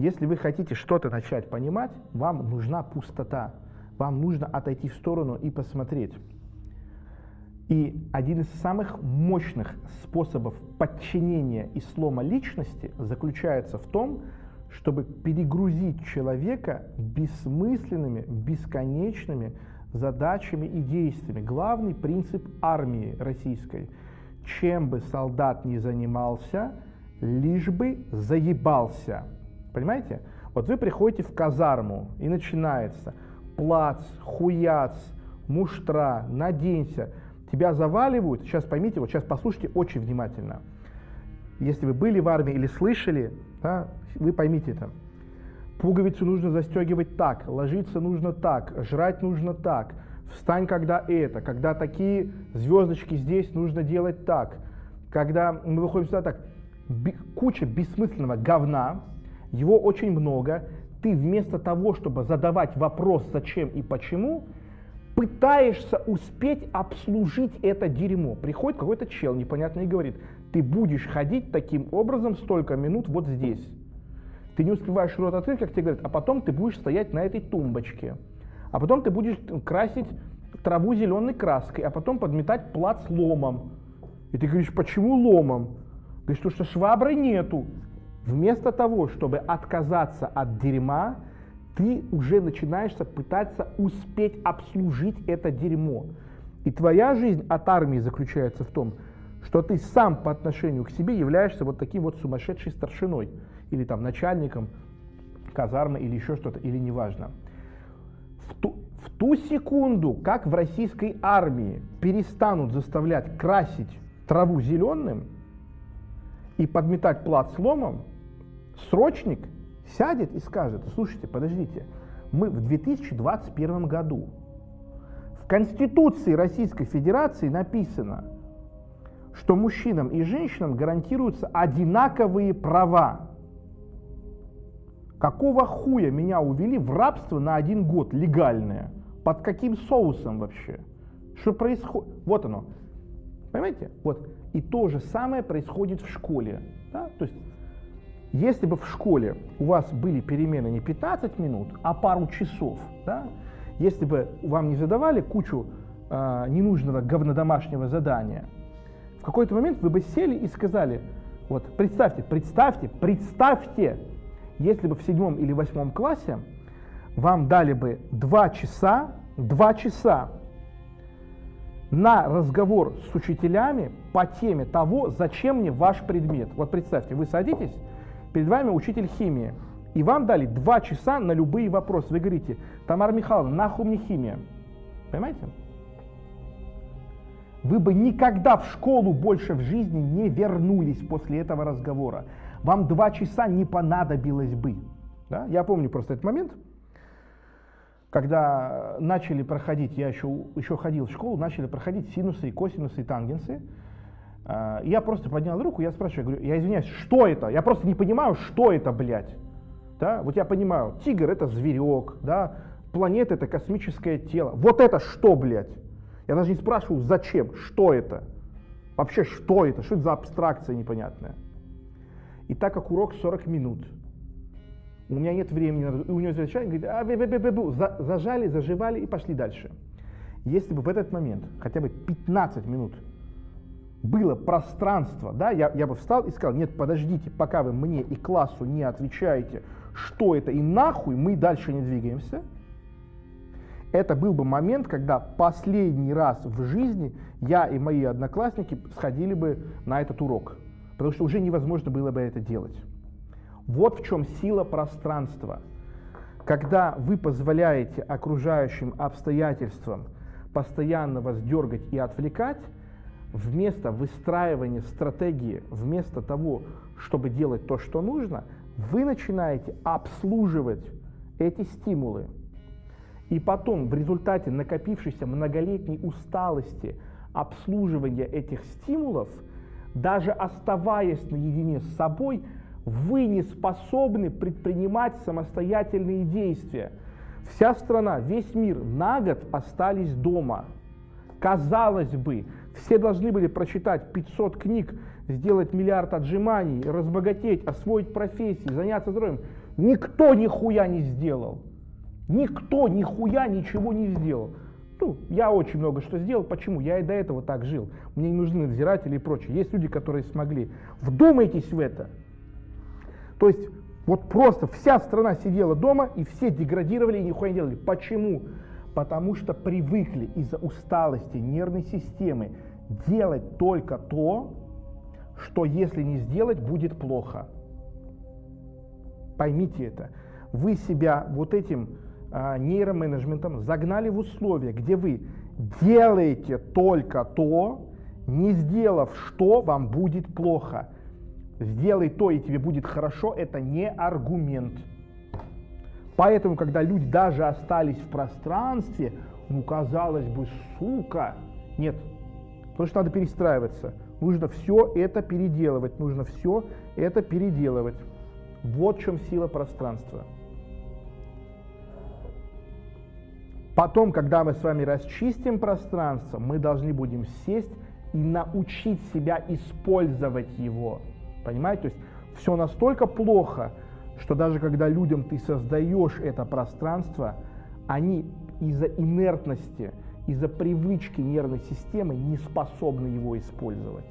Если вы хотите что-то начать понимать, вам нужна пустота. Вам нужно отойти в сторону и посмотреть. И один из самых мощных способов подчинения и слома личности заключается в том, чтобы перегрузить человека бессмысленными, бесконечными задачами и действиями. Главный принцип армии российской. Чем бы солдат ни занимался, лишь бы заебался. Понимаете? Вот вы приходите в казарму и начинается плац, хуяц, муштра, наденься. Тебя заваливают. Сейчас поймите, вот сейчас послушайте очень внимательно. Если вы были в армии или слышали, да, вы поймите это. Пуговицу нужно застегивать так, ложиться нужно так, жрать нужно так, встань, когда это, когда такие звездочки здесь, нужно делать так, когда мы выходим сюда так, куча бессмысленного говна, его очень много, ты вместо того, чтобы задавать вопрос зачем и почему, пытаешься успеть обслужить это дерьмо. Приходит какой-то чел непонятный и говорит, ты будешь ходить таким образом столько минут вот здесь. Ты не успеваешь рот открыть, как тебе говорят, а потом ты будешь стоять на этой тумбочке. А потом ты будешь красить траву зеленой краской, а потом подметать плац ломом. И ты говоришь, почему ломом? Говоришь, потому что швабры нету. Вместо того, чтобы отказаться от дерьма, ты уже начинаешься пытаться успеть обслужить это дерьмо. И твоя жизнь от армии заключается в том, что ты сам по отношению к себе являешься вот таким вот сумасшедшей старшиной или там начальником казармы или еще что-то, или неважно. В ту, в ту секунду, как в российской армии перестанут заставлять красить траву зеленым и подметать плат сломом, срочник сядет и скажет, слушайте, подождите, мы в 2021 году в Конституции Российской Федерации написано, что мужчинам и женщинам гарантируются одинаковые права. Какого хуя меня увели в рабство на один год легальное? Под каким соусом вообще? Что происходит? Вот оно. Понимаете? Вот. И то же самое происходит в школе. Да? То есть, если бы в школе у вас были перемены не 15 минут, а пару часов, да? если бы вам не задавали кучу э, ненужного говнодомашнего задания, в какой-то момент вы бы сели и сказали, вот представьте, представьте, представьте, если бы в седьмом или восьмом классе вам дали бы два часа, два часа на разговор с учителями по теме того, зачем мне ваш предмет. Вот представьте, вы садитесь, перед вами учитель химии, и вам дали два часа на любые вопросы. Вы говорите, Тамара Михайловна, нахуй мне химия? Понимаете? Вы бы никогда в школу больше в жизни не вернулись после этого разговора вам два часа не понадобилось бы. Да? Я помню просто этот момент, когда начали проходить, я еще, еще ходил в школу, начали проходить синусы и косинусы и тангенсы. А, я просто поднял руку, я спрашиваю, я говорю, я извиняюсь, что это? Я просто не понимаю, что это, блядь. Да? Вот я понимаю, тигр это зверек, да? планета это космическое тело. Вот это что, блядь? Я даже не спрашиваю, зачем, что это? Вообще, что это? Что это за абстракция непонятная? И так как урок 40 минут, у меня нет времени, у него возвращает, говорит, а, бе, бе, бе, бе, бу. зажали, заживали и пошли дальше. Если бы в этот момент, хотя бы 15 минут, было пространство, да, я, я бы встал и сказал, нет, подождите, пока вы мне и классу не отвечаете, что это и нахуй, мы дальше не двигаемся. Это был бы момент, когда последний раз в жизни я и мои одноклассники сходили бы на этот урок потому что уже невозможно было бы это делать. Вот в чем сила пространства. Когда вы позволяете окружающим обстоятельствам постоянно вас дергать и отвлекать, вместо выстраивания стратегии, вместо того, чтобы делать то, что нужно, вы начинаете обслуживать эти стимулы. И потом в результате накопившейся многолетней усталости обслуживания этих стимулов – даже оставаясь наедине с собой, вы не способны предпринимать самостоятельные действия. Вся страна, весь мир на год остались дома. Казалось бы, все должны были прочитать 500 книг, сделать миллиард отжиманий, разбогатеть, освоить профессию, заняться здоровьем. Никто нихуя не сделал. Никто нихуя ничего не сделал. Ну, я очень много что сделал. Почему? Я и до этого так жил. Мне не нужны надзиратели и прочее. Есть люди, которые смогли. Вдумайтесь в это. То есть вот просто вся страна сидела дома и все деградировали и нихуя не делали. Почему? Потому что привыкли из-за усталости нервной системы делать только то, что если не сделать, будет плохо. Поймите это. Вы себя вот этим а, нейроменеджментом загнали в условия, где вы делаете только то, не сделав что, вам будет плохо. Сделай то, и тебе будет хорошо, это не аргумент. Поэтому, когда люди даже остались в пространстве, ну, казалось бы, сука, нет, потому что надо перестраиваться. Нужно все это переделывать, нужно все это переделывать. Вот в чем сила пространства. Потом, когда мы с вами расчистим пространство, мы должны будем сесть и научить себя использовать его. Понимаете? То есть все настолько плохо, что даже когда людям ты создаешь это пространство, они из-за инертности, из-за привычки нервной системы не способны его использовать.